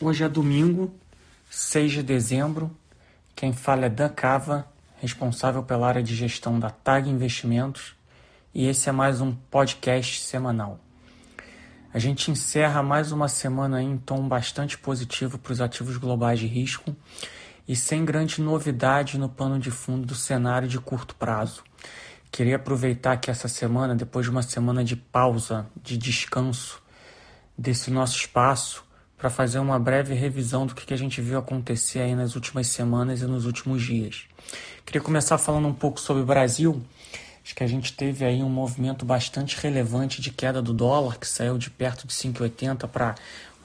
Hoje é domingo, 6 de dezembro. Quem fala é Dan Cava, responsável pela área de gestão da TAG Investimentos, e esse é mais um podcast semanal. A gente encerra mais uma semana em tom bastante positivo para os ativos globais de risco e sem grande novidade no pano de fundo do cenário de curto prazo. Queria aproveitar que essa semana, depois de uma semana de pausa, de descanso desse nosso espaço, para fazer uma breve revisão do que, a gente viu acontecer aí nas últimas semanas e nos últimos dias. Queria começar falando um pouco sobre o Brasil. Acho que a gente teve aí um movimento bastante relevante de queda do dólar, que saiu de perto de 5,80 para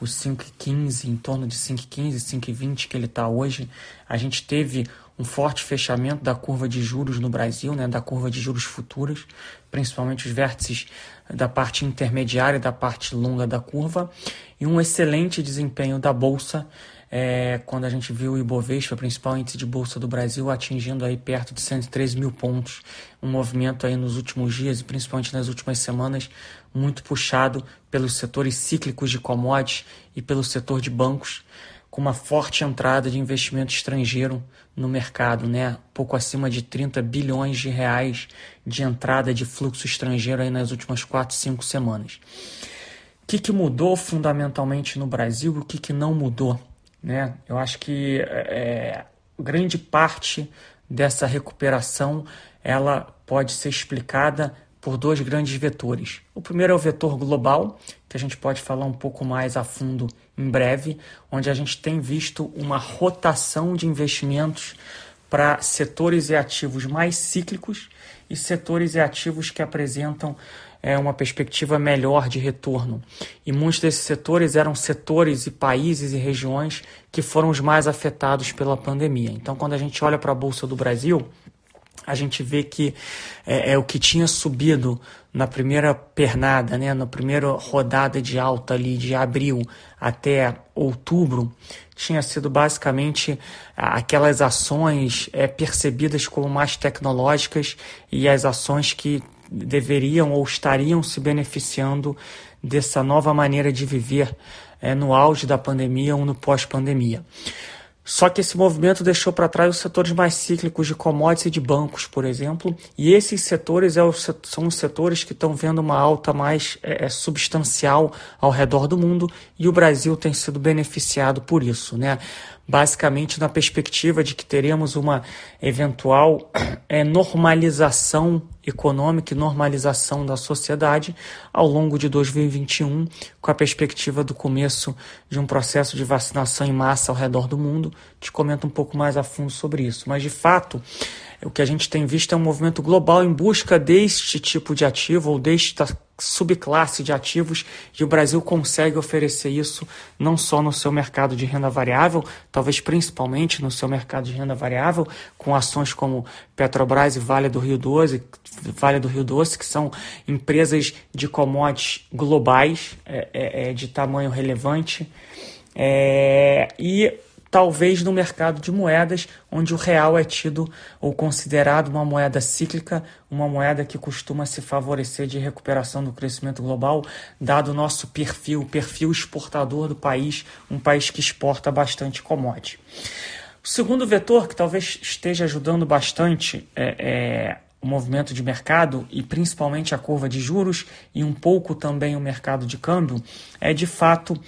os 5,15, em torno de 5,15, 5,20 que ele está hoje. A gente teve um forte fechamento da curva de juros no Brasil, né, da curva de juros futuras, principalmente os vértices da parte intermediária e da parte longa da curva, e um excelente desempenho da Bolsa, é, quando a gente viu o Ibovespa, principal índice de Bolsa do Brasil, atingindo aí perto de 113 mil pontos, um movimento aí nos últimos dias e principalmente nas últimas semanas, muito puxado pelos setores cíclicos de commodities e pelo setor de bancos, com uma forte entrada de investimento estrangeiro no mercado, né? pouco acima de 30 bilhões de reais de entrada de fluxo estrangeiro aí nas últimas 4, 5 semanas. O que, que mudou fundamentalmente no Brasil e o que, que não mudou? Né? Eu acho que é, grande parte dessa recuperação ela pode ser explicada por dois grandes vetores. O primeiro é o vetor global, que a gente pode falar um pouco mais a fundo em breve, onde a gente tem visto uma rotação de investimentos para setores e ativos mais cíclicos e setores e ativos que apresentam é, uma perspectiva melhor de retorno. E muitos desses setores eram setores e países e regiões que foram os mais afetados pela pandemia. Então, quando a gente olha para a Bolsa do Brasil, a gente vê que é, é, o que tinha subido na primeira pernada, né, na primeira rodada de alta ali de abril até outubro, tinha sido basicamente aquelas ações é, percebidas como mais tecnológicas e as ações que deveriam ou estariam se beneficiando dessa nova maneira de viver é, no auge da pandemia ou no pós-pandemia. Só que esse movimento deixou para trás os setores mais cíclicos de commodities e de bancos, por exemplo, e esses setores é são os setores que estão vendo uma alta mais é, é, substancial ao redor do mundo e o Brasil tem sido beneficiado por isso. Né? Basicamente na perspectiva de que teremos uma eventual é, normalização econômica e normalização da sociedade ao longo de 2021, com a perspectiva do começo de um processo de vacinação em massa ao redor do mundo. Te comento um pouco mais a fundo sobre isso. Mas, de fato, o que a gente tem visto é um movimento global em busca deste tipo de ativo ou desta subclasse de ativos e o Brasil consegue oferecer isso não só no seu mercado de renda variável, talvez principalmente no seu mercado de renda variável, com ações como Petrobras e Vale do Rio Doce, Vale do Rio Doce, que são empresas de commodities globais é, é, é de tamanho relevante. É, e talvez no mercado de moedas, onde o real é tido ou considerado uma moeda cíclica, uma moeda que costuma se favorecer de recuperação do crescimento global, dado o nosso perfil, perfil exportador do país, um país que exporta bastante commodity. O segundo vetor que talvez esteja ajudando bastante é, é o movimento de mercado e principalmente a curva de juros e um pouco também o mercado de câmbio é de fato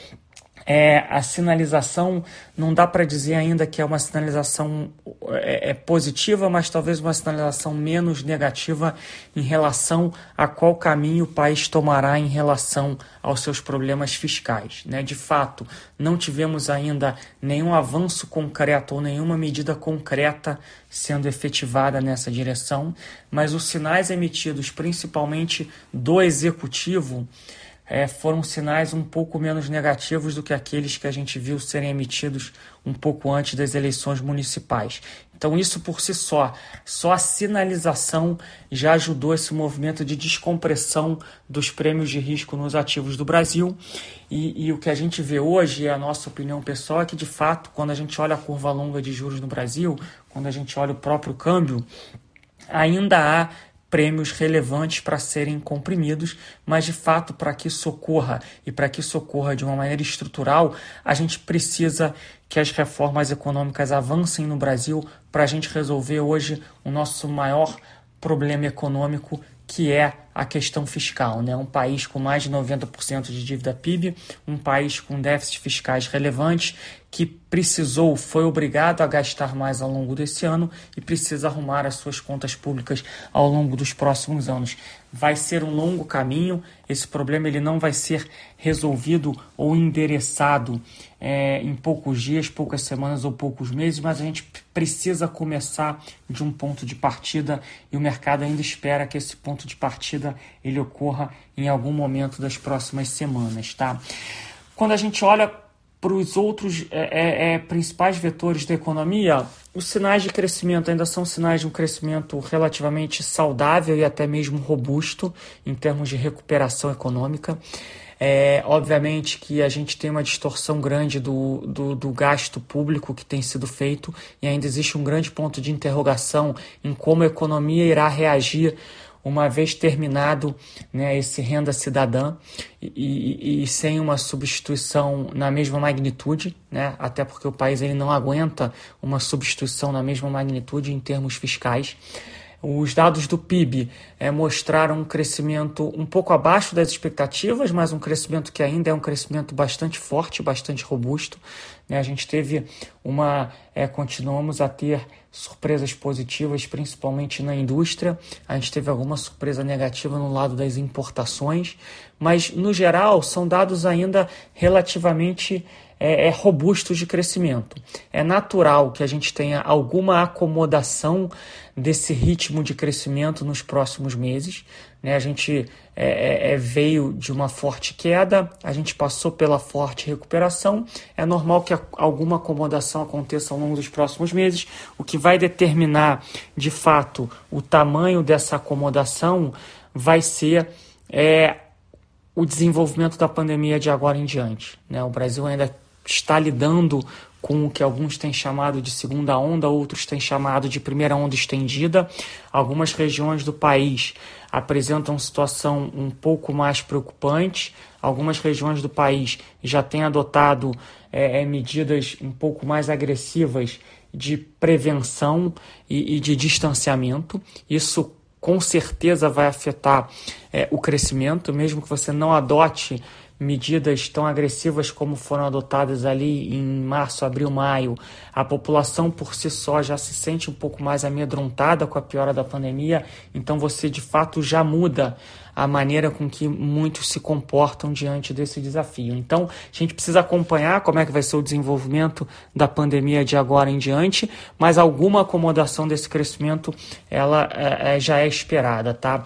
é, a sinalização não dá para dizer ainda que é uma sinalização é, é, positiva, mas talvez uma sinalização menos negativa em relação a qual caminho o país tomará em relação aos seus problemas fiscais. Né? De fato, não tivemos ainda nenhum avanço concreto ou nenhuma medida concreta sendo efetivada nessa direção, mas os sinais emitidos principalmente do executivo é, foram sinais um pouco menos negativos do que aqueles que a gente viu serem emitidos um pouco antes das eleições municipais. Então, isso por si só, só a sinalização já ajudou esse movimento de descompressão dos prêmios de risco nos ativos do Brasil. E, e o que a gente vê hoje, a nossa opinião pessoal, é que de fato, quando a gente olha a curva longa de juros no Brasil, quando a gente olha o próprio câmbio, ainda há prêmios relevantes para serem comprimidos, mas de fato, para que isso ocorra e para que isso ocorra de uma maneira estrutural, a gente precisa que as reformas econômicas avancem no Brasil para a gente resolver hoje o nosso maior problema econômico, que é a questão fiscal. Né? Um país com mais de 90% de dívida PIB, um país com déficits fiscais relevantes, que precisou, foi obrigado a gastar mais ao longo desse ano e precisa arrumar as suas contas públicas ao longo dos próximos anos. Vai ser um longo caminho, esse problema ele não vai ser resolvido ou endereçado é, em poucos dias, poucas semanas ou poucos meses, mas a gente precisa começar de um ponto de partida e o mercado ainda espera que esse ponto de partida ele ocorra em algum momento das próximas semanas, tá? Quando a gente olha para os outros é, é, é, principais vetores da economia, os sinais de crescimento ainda são sinais de um crescimento relativamente saudável e até mesmo robusto em termos de recuperação econômica. É, obviamente que a gente tem uma distorção grande do, do, do, gasto público que tem sido feito e ainda existe um grande ponto de interrogação em como a economia irá reagir uma vez terminado né, esse renda cidadã e, e, e, sem uma substituição na mesma magnitude, né, até porque o país ele não aguenta uma substituição na mesma magnitude em termos fiscais. Os dados do PIB é, mostraram um crescimento um pouco abaixo das expectativas, mas um crescimento que ainda é um crescimento bastante forte, bastante robusto. Né? A gente teve uma. É, continuamos a ter surpresas positivas, principalmente na indústria. A gente teve alguma surpresa negativa no lado das importações, mas no geral são dados ainda relativamente é, é robusto de crescimento. É natural que a gente tenha alguma acomodação desse ritmo de crescimento nos próximos meses. Né? A gente é, é, é, veio de uma forte queda, a gente passou pela forte recuperação. É normal que alguma acomodação aconteça ao longo dos próximos meses. O que vai determinar de fato o tamanho dessa acomodação vai ser é, o desenvolvimento da pandemia de agora em diante. Né? O Brasil ainda está lidando com o que alguns têm chamado de segunda onda, outros têm chamado de primeira onda estendida. Algumas regiões do país apresentam situação um pouco mais preocupante. Algumas regiões do país já têm adotado é, medidas um pouco mais agressivas de prevenção e, e de distanciamento. Isso com certeza vai afetar é, o crescimento, mesmo que você não adote medidas tão agressivas como foram adotadas ali em março, abril, maio, a população por si só já se sente um pouco mais amedrontada com a piora da pandemia, então você de fato já muda a maneira com que muitos se comportam diante desse desafio. Então, a gente precisa acompanhar como é que vai ser o desenvolvimento da pandemia de agora em diante, mas alguma acomodação desse crescimento ela é, já é esperada, tá?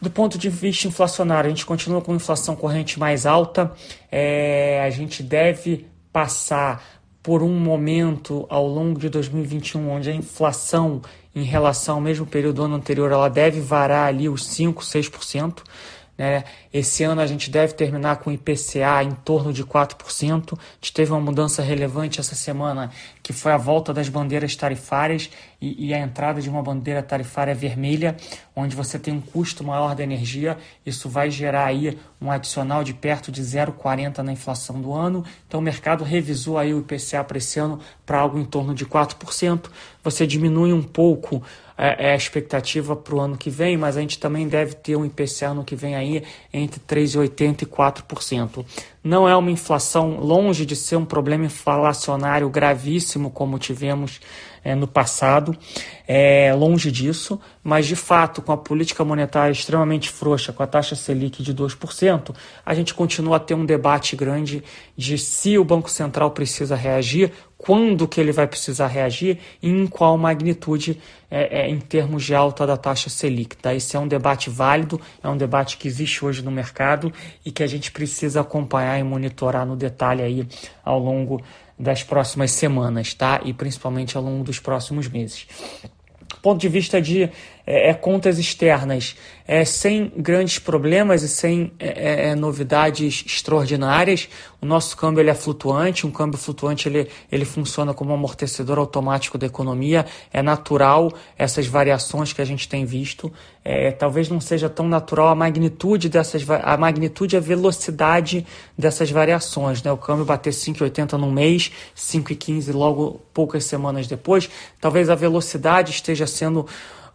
Do ponto de vista inflacionário, a gente continua com inflação corrente mais alta, é, a gente deve passar por um momento ao longo de 2021 onde a inflação em relação ao mesmo período do ano anterior ela deve varar ali os 5, 6%. Né? Esse ano a gente deve terminar com IPCA em torno de 4%. A gente teve uma mudança relevante essa semana, que foi a volta das bandeiras tarifárias e, e, a entrada de uma bandeira tarifária vermelha, onde você tem um custo maior da energia. Isso vai gerar aí um adicional de perto de 0,40 na inflação do ano. Então o mercado revisou aí o IPCA para esse ano para algo em torno de 4%. Você diminui um pouco é, é a expectativa para o ano que vem, mas a gente também deve ter um IPCA ano que vem aí entre 3,80% e 4%. Não é uma inflação longe de ser um problema inflacionário gravíssimo como tivemos é, no passado, é, longe disso, mas de fato, com a política monetária extremamente frouxa, com a taxa Selic de 2%, a gente continua a ter um debate grande de se o Banco Central precisa reagir, quando que ele vai precisar reagir e em qual magnitude é, é, em termos de alta da taxa Selic. Tá? Esse é um debate válido, é um debate que existe hoje no mercado e que a gente precisa acompanhar e monitorar no detalhe aí ao longo das próximas semanas, tá? E principalmente ao longo dos próximos meses. Ponto de vista de é, é contas externas é, sem grandes problemas e sem é, é, é, novidades extraordinárias. O nosso câmbio ele é flutuante, um câmbio flutuante ele, ele funciona como um amortecedor automático da economia. É natural essas variações que a gente tem visto. É, talvez não seja tão natural a magnitude dessas a magnitude e a velocidade dessas variações. Né? O câmbio bater 5,80 num mês, 5,15 logo poucas semanas depois. Talvez a velocidade esteja sendo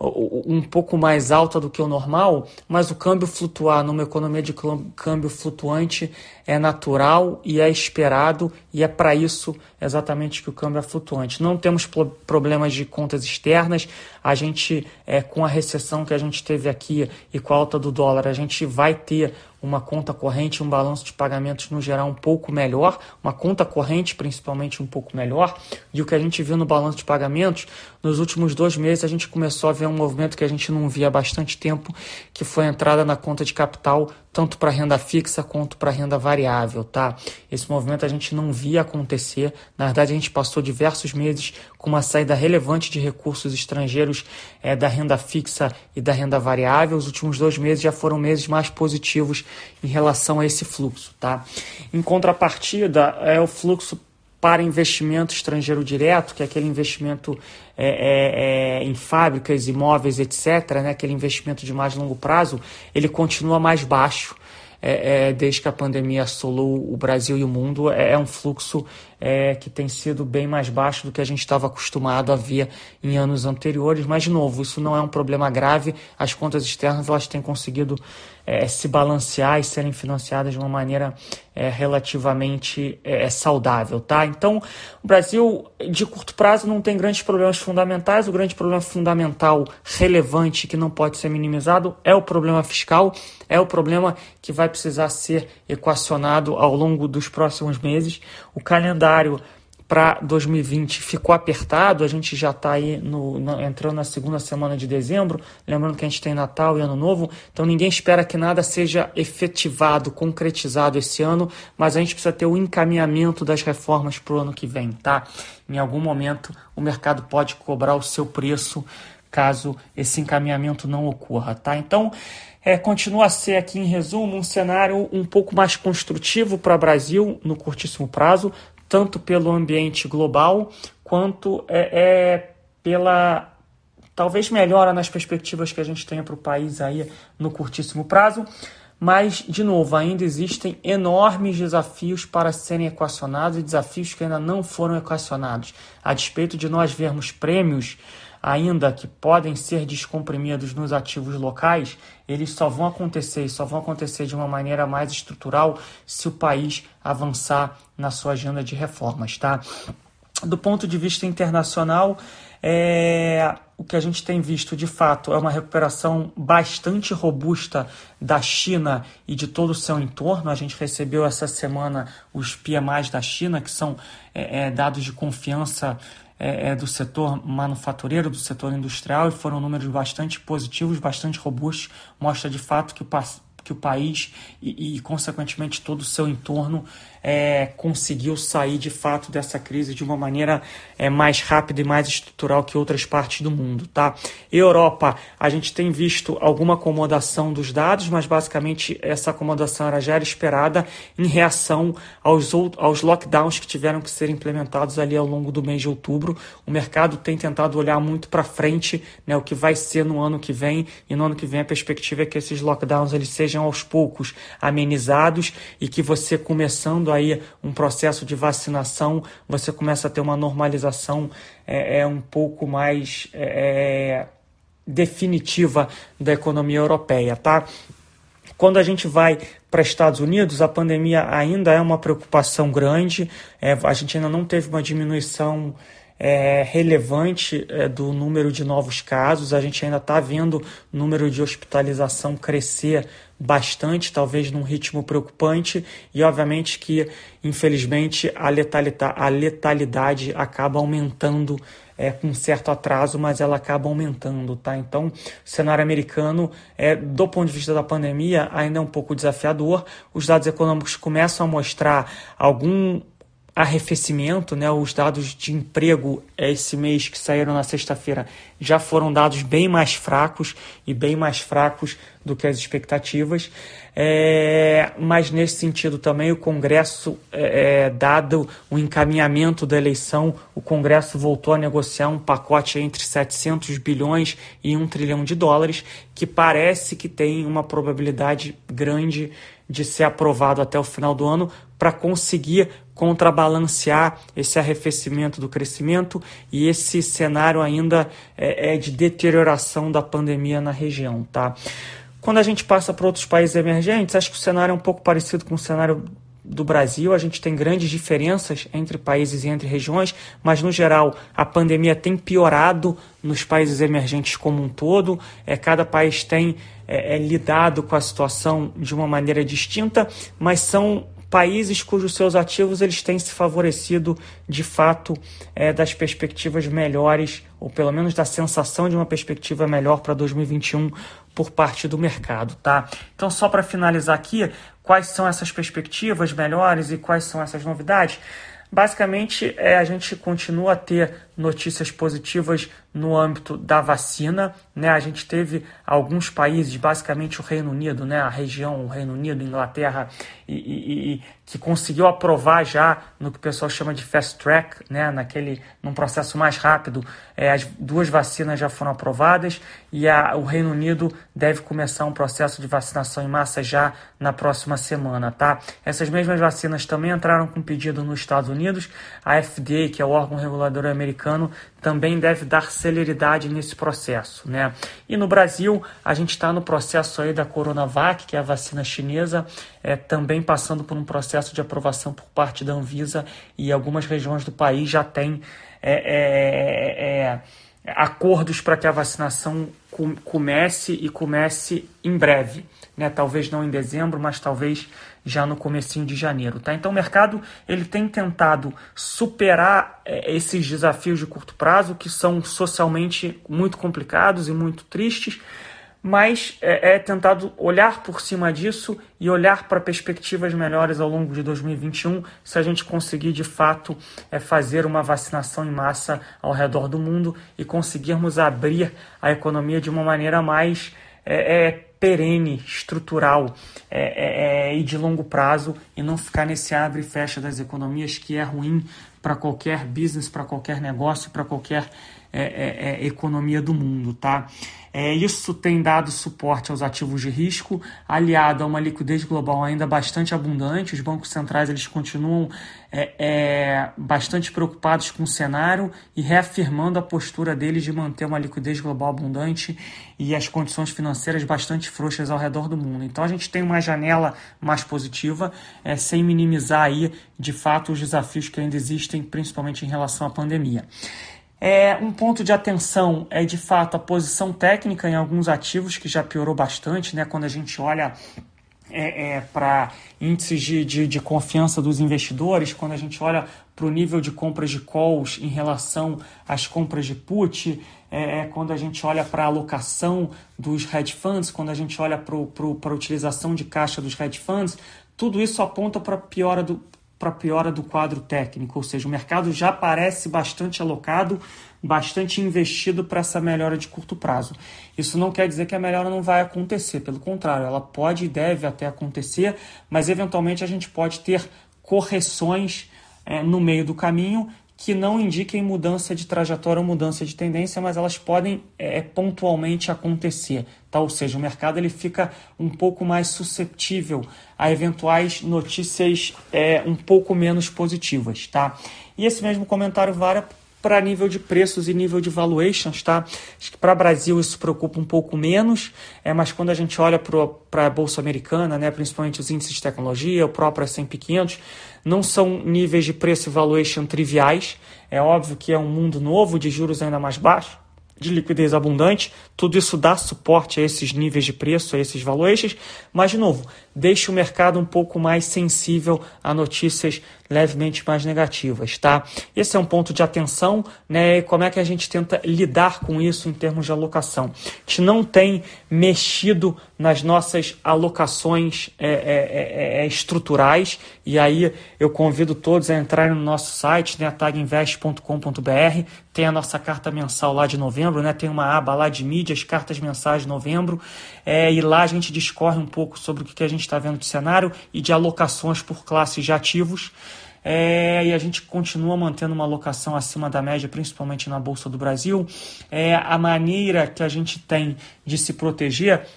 um pouco mais alta do que o normal, mas o câmbio flutuar numa economia de câmbio flutuante é natural e é esperado e é para isso exatamente que o câmbio é flutuante. Não temos problemas de contas externas, a gente, é, com a recessão que a gente teve aqui e com a alta do dólar, a gente vai ter uma conta corrente, um balanço de pagamentos no geral um pouco melhor, uma conta corrente principalmente um pouco melhor. E o que a gente viu no balanço de pagamentos, nos últimos dois meses a gente começou a ver um movimento que a gente não via há bastante tempo, que foi a entrada na conta de capital tanto para renda fixa quanto para renda variável, tá? Esse movimento a gente não via acontecer. Na verdade, a gente passou diversos meses com uma saída relevante de recursos estrangeiros é, da renda fixa e da renda variável. Os últimos dois meses já foram meses mais positivos em relação a esse fluxo, tá? Em contrapartida, é o fluxo para investimento estrangeiro direto, que é aquele investimento é, é, é, em fábricas, imóveis, etc., né, aquele investimento de mais longo prazo, ele continua mais baixo é, é, desde que a pandemia assolou o Brasil e o mundo. É, é um fluxo é, que tem sido bem mais baixo do que a gente estava acostumado a ver em anos anteriores. Mas, de novo, isso não é um problema grave. As contas externas elas têm conseguido é, se balancear e serem financiadas de uma maneira é, relativamente é, saudável. Tá? Então, o Brasil, de curto prazo, não tem grandes problemas fundamentais. O grande problema fundamental, relevante, que não pode ser minimizado, é o problema fiscal, é o problema que vai precisar ser equacionado ao longo dos próximos meses. O calendário para 2020 ficou apertado, a gente já está aí no, no, entrando na segunda semana de dezembro, lembrando que a gente tem Natal e Ano Novo, então ninguém espera que nada seja efetivado, concretizado esse ano, mas a gente precisa ter o encaminhamento das reformas para o ano que vem, tá? Em algum momento o mercado pode cobrar o seu preço caso esse encaminhamento não ocorra, tá? Então, é, continua a ser aqui em resumo um cenário um pouco mais construtivo para o Brasil no curtíssimo prazo, tanto pelo ambiente global quanto é, é pela talvez melhora nas perspectivas que a gente tenha para o país aí no curtíssimo prazo. Mas, de novo, ainda existem enormes desafios para serem equacionados e desafios que ainda não foram equacionados. A despeito de nós vermos prêmios ainda que podem ser descomprimidos nos ativos locais, eles só vão acontecer e só vão acontecer de uma maneira mais estrutural se o país avançar na sua agenda de reformas, tá? Do ponto de vista internacional, é, o que a gente tem visto de fato é uma recuperação bastante robusta da China e de todo o seu entorno. A gente recebeu essa semana os PMIs da China, que são é, é, dados de confiança é, é, do setor manufatureiro, do setor industrial, e foram números bastante positivos, bastante robustos, mostra de fato que o, que o país e, e, consequentemente, todo o seu entorno é, conseguiu sair de fato dessa crise de uma maneira é, mais rápida e mais estrutural que outras partes do mundo. Tá? Europa, a gente tem visto alguma acomodação dos dados, mas basicamente essa acomodação era, já era esperada em reação aos, aos lockdowns que tiveram que ser implementados ali ao longo do mês de outubro. O mercado tem tentado olhar muito para frente, né, o que vai ser no ano que vem, e no ano que vem a perspectiva é que esses lockdowns eles sejam aos poucos amenizados e que você começando aí um processo de vacinação, você começa a ter uma normalização é, é um pouco mais é, é, definitiva da economia europeia, tá? Quando a gente vai para Estados Unidos, a pandemia ainda é uma preocupação grande, é, a gente ainda não teve uma diminuição é, relevante é, do número de novos casos. A gente ainda está vendo o número de hospitalização crescer bastante, talvez num ritmo preocupante, e obviamente que, infelizmente, a letalidade, a letalidade acaba aumentando é, com certo atraso, mas ela acaba aumentando, tá? Então, o cenário americano, é, do ponto de vista da pandemia, ainda é um pouco desafiador. Os dados econômicos começam a mostrar algum arrefecimento, né? Os dados de emprego esse mês que saíram na sexta-feira já foram dados bem mais fracos e bem mais fracos do que as expectativas. É, mas nesse sentido também o Congresso, é, é dado o encaminhamento da eleição, o Congresso voltou a negociar um pacote entre 700 bilhões e 1 trilhão de dólares, que parece que tem uma probabilidade grande de ser aprovado até o final do ano para conseguir contrabalancear esse arrefecimento do crescimento e esse cenário ainda é, é de deterioração da pandemia na região, tá? Quando a gente passa para outros países emergentes, acho que o cenário é um pouco parecido com o cenário do Brasil, a gente tem grandes diferenças entre países e entre regiões, mas no geral a pandemia tem piorado nos países emergentes como um todo. É, cada país tem é, é, lidado com a situação de uma maneira distinta, mas são países cujos seus ativos eles têm se favorecido de fato é, das perspectivas melhores, ou pelo menos da sensação de uma perspectiva melhor para 2021 por parte do mercado, tá? Então, só para finalizar aqui, quais são essas perspectivas melhores e quais são essas novidades? Basicamente, é, a gente continua a ter notícias positivas no âmbito da vacina. Né? A gente teve alguns países, basicamente o Reino Unido, né? a região, o Reino Unido, Inglaterra, e, e, e, que conseguiu aprovar já no que o pessoal chama de fast track, né? Naquele, num processo mais rápido, é, as duas vacinas já foram aprovadas e a, o Reino Unido deve começar um processo de vacinação em massa já na próxima semana, tá? Essas mesmas vacinas também entraram com pedido nos Estados Unidos. A FDA, que é o órgão regulador americano, também deve dar celeridade nesse processo, né? E no Brasil, a gente está no processo aí da Coronavac, que é a vacina chinesa, é, também passando por um processo de aprovação por parte da Anvisa e algumas regiões do país já têm é, é, é acordos para que a vacinação comece e comece em breve, né? Talvez não em dezembro, mas talvez já no comecinho de janeiro, tá? Então o mercado ele tem tentado superar é, esses desafios de curto prazo que são socialmente muito complicados e muito tristes, mas é, é tentado olhar por cima disso e olhar para perspectivas melhores ao longo de 2021, se a gente conseguir de fato é, fazer uma vacinação em massa ao redor do mundo e conseguirmos abrir a economia de uma maneira mais é, é, perene, estrutural é, é, é, e de longo prazo e não ficar nesse abre e fecha das economias que é ruim para qualquer business, para qualquer negócio, para qualquer é, é, é, economia do mundo, tá? É, isso tem dado suporte aos ativos de risco, aliado a uma liquidez global ainda bastante abundante. Os bancos centrais eles continuam é, é, bastante preocupados com o cenário e reafirmando a postura deles de manter uma liquidez global abundante e as condições financeiras bastante frouxas ao redor do mundo. Então a gente tem uma janela mais positiva, sem minimizar aí de fato os desafios que ainda existem, principalmente em relação à pandemia. É, um ponto de atenção é de fato a posição técnica em alguns ativos que já piorou bastante, né? Quando a gente olha é, é, para índices de, de, de, confiança dos investidores, quando a gente olha para o nível de compras de calls em relação às compras de put, é, é quando a gente olha para a alocação dos hedge funds, quando a gente olha para a utilização de caixa dos hedge funds, tudo isso aponta para piora do, para piora do quadro técnico, ou seja, o mercado já parece bastante alocado, bastante investido para essa melhora de curto prazo. Isso não quer dizer que a melhora não vai acontecer, pelo contrário, ela pode e deve até acontecer, mas eventualmente a gente pode ter correções é, no meio do caminho que não indiquem mudança de trajetória ou mudança de tendência, mas elas podem é, pontualmente acontecer. Tá? Ou seja, o mercado ele fica um pouco mais susceptível a eventuais notícias é, um pouco menos positivas. Tá? E esse mesmo comentário vale para nível de preços e nível de valuations, tá? Acho que para o Brasil isso preocupa um pouco menos, é, mas quando a gente olha para a Bolsa Americana, né, principalmente os índices de tecnologia, o próprio S&P 500, não são níveis de preço e valuation triviais. É óbvio que é um mundo novo, de juros ainda mais baixos, de liquidez abundante, tudo isso dá suporte a esses níveis de preço, a esses valuations, mas de novo, deixa o mercado um pouco mais sensível a notícias levemente mais negativas, tá? Esse é um ponto de atenção, né? E como é que a gente tenta lidar com isso em termos de alocação? A gente não tem mexido nas nossas alocações é, é, é, é estruturais, e aí eu convido todos a entrarem no nosso site, né, taginvest.com.br, tem a nossa carta mensal lá de novembro, né, tem uma aba lá de mídias, cartas mensais de novembro, é, e lá a gente discorre um pouco sobre o que a gente está vendo de cenário e de alocações por classes de ativos. É, e a gente continua mantendo uma alocação acima da média, principalmente na Bolsa do Brasil. É, a maneira que a gente tem de se proteger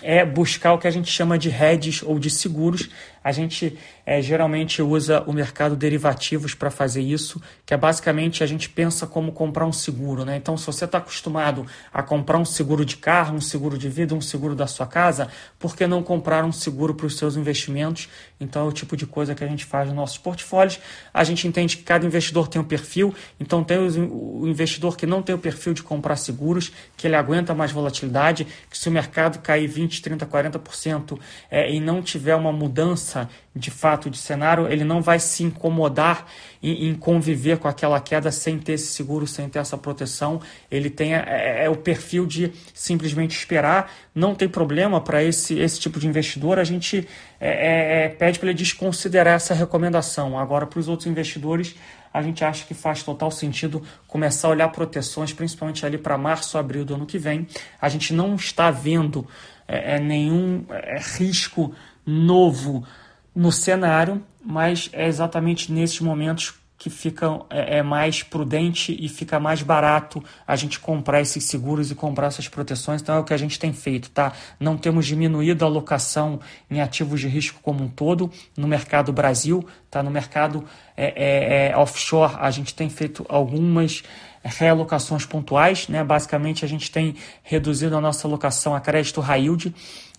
é buscar o que a gente chama de hedges ou de seguros. A gente é, geralmente usa o mercado derivativos para fazer isso, que é basicamente a gente pensa como comprar um seguro. Né? Então, se você está acostumado a comprar um seguro de carro, um seguro de vida, um seguro da sua casa, por que não comprar um seguro para os seus investimentos? Então, é o tipo de coisa que a gente faz nos nossos portfólios. A gente entende que cada investidor tem um perfil, então tem o investidor que não tem o perfil de comprar seguros, que ele aguenta mais volatilidade, que se o mercado cair 20, 30, 40% é, e não tiver uma mudança de fato de cenário, ele não vai se incomodar em, em, conviver com aquela queda sem ter esse seguro, sem ter essa proteção. Ele tem é, é, é o perfil de simplesmente esperar. Não tem problema para esse, esse tipo de investidor. A gente é, é, é pede para ele desconsiderar essa recomendação. Agora, para os outros investidores, a gente acha que faz total sentido começar a olhar proteções, principalmente ali para março, abril do ano que vem. A gente não está vendo é, nenhum risco novo no cenário, mas é exatamente nesses momentos que fica é, é, mais prudente e fica mais barato a gente comprar esses seguros e comprar essas proteções. Então é o que a gente tem feito, tá? Não temos diminuído a alocação em ativos de risco como um todo no mercado Brasil, tá? No mercado é, é, é offshore a gente tem feito algumas realocações pontuais, né? Basicamente a gente tem reduzido a nossa alocação a crédito high yield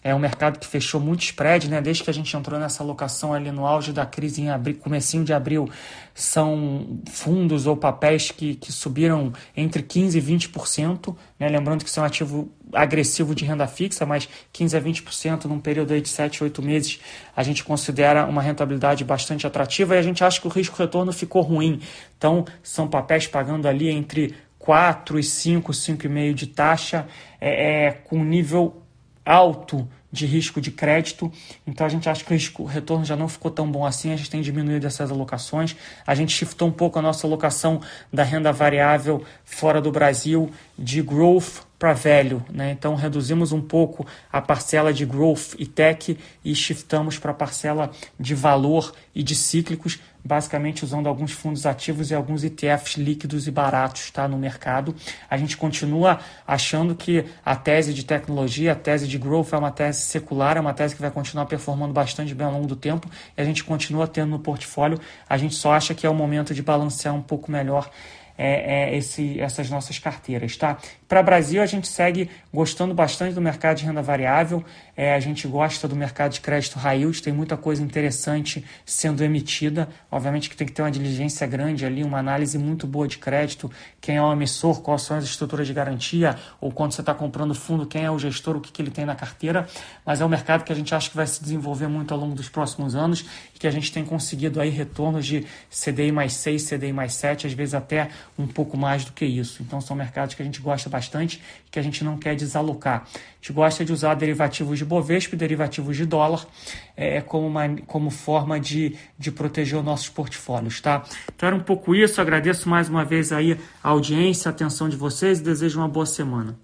é um mercado que fechou muito spread, né? Desde que a gente entrou nessa alocação ali no auge da crise em abril, comecinho de abril, são fundos ou papéis que, que subiram entre 15% e 20%, né? Lembrando que isso é um ativo agressivo de renda fixa, mas 15% a 20% num período de 7, 8 meses, a gente considera uma rentabilidade bastante atrativa e a gente acha que o risco-retorno ficou ruim. Então, são papéis pagando ali entre 4 e 5, 5,5 de taxa, é, é, com nível alto de risco de crédito, então a gente acha que o risco retorno já não ficou tão bom assim, a gente tem diminuído essas alocações, a gente shiftou um pouco a nossa alocação da renda variável fora do Brasil de growth para velho, né? Então reduzimos um pouco a parcela de growth e tech e shiftamos para a parcela de valor e de cíclicos, basicamente usando alguns fundos ativos e alguns ETFs líquidos e baratos tá, no mercado. A gente continua achando que a tese de tecnologia, a tese de growth é uma tese secular, é uma tese que vai continuar performando bastante bem ao longo do tempo e a gente continua tendo no portfólio. A gente só acha que é o momento de balancear um pouco melhor é, é, esse, essas nossas carteiras. Tá? Para Brasil, a gente segue gostando bastante do mercado de renda variável, é, a gente gosta do mercado de crédito high yield, tem muita coisa interessante sendo emitida. Obviamente que tem que ter uma diligência grande ali, uma análise muito boa de crédito, quem é o emissor, quais são as estruturas de garantia, ou quando você está comprando fundo, quem é o gestor, o que, que ele tem na carteira. Mas é um mercado que a gente acha que vai se desenvolver muito ao longo dos próximos anos e que a gente tem conseguido aí retornos de CDI mais 6, CDI mais 7, às vezes até um pouco mais do que isso. Então são mercados que a gente gosta bastante que a gente não quer desalocar. A gente gosta de usar derivativos de Bovespa e derivativos de dólar é, como, uma, como forma de, de proteger os nossos portfólios, tá? Então era um pouco isso, agradeço mais uma vez aí a audiência, a atenção de vocês e desejo uma boa semana.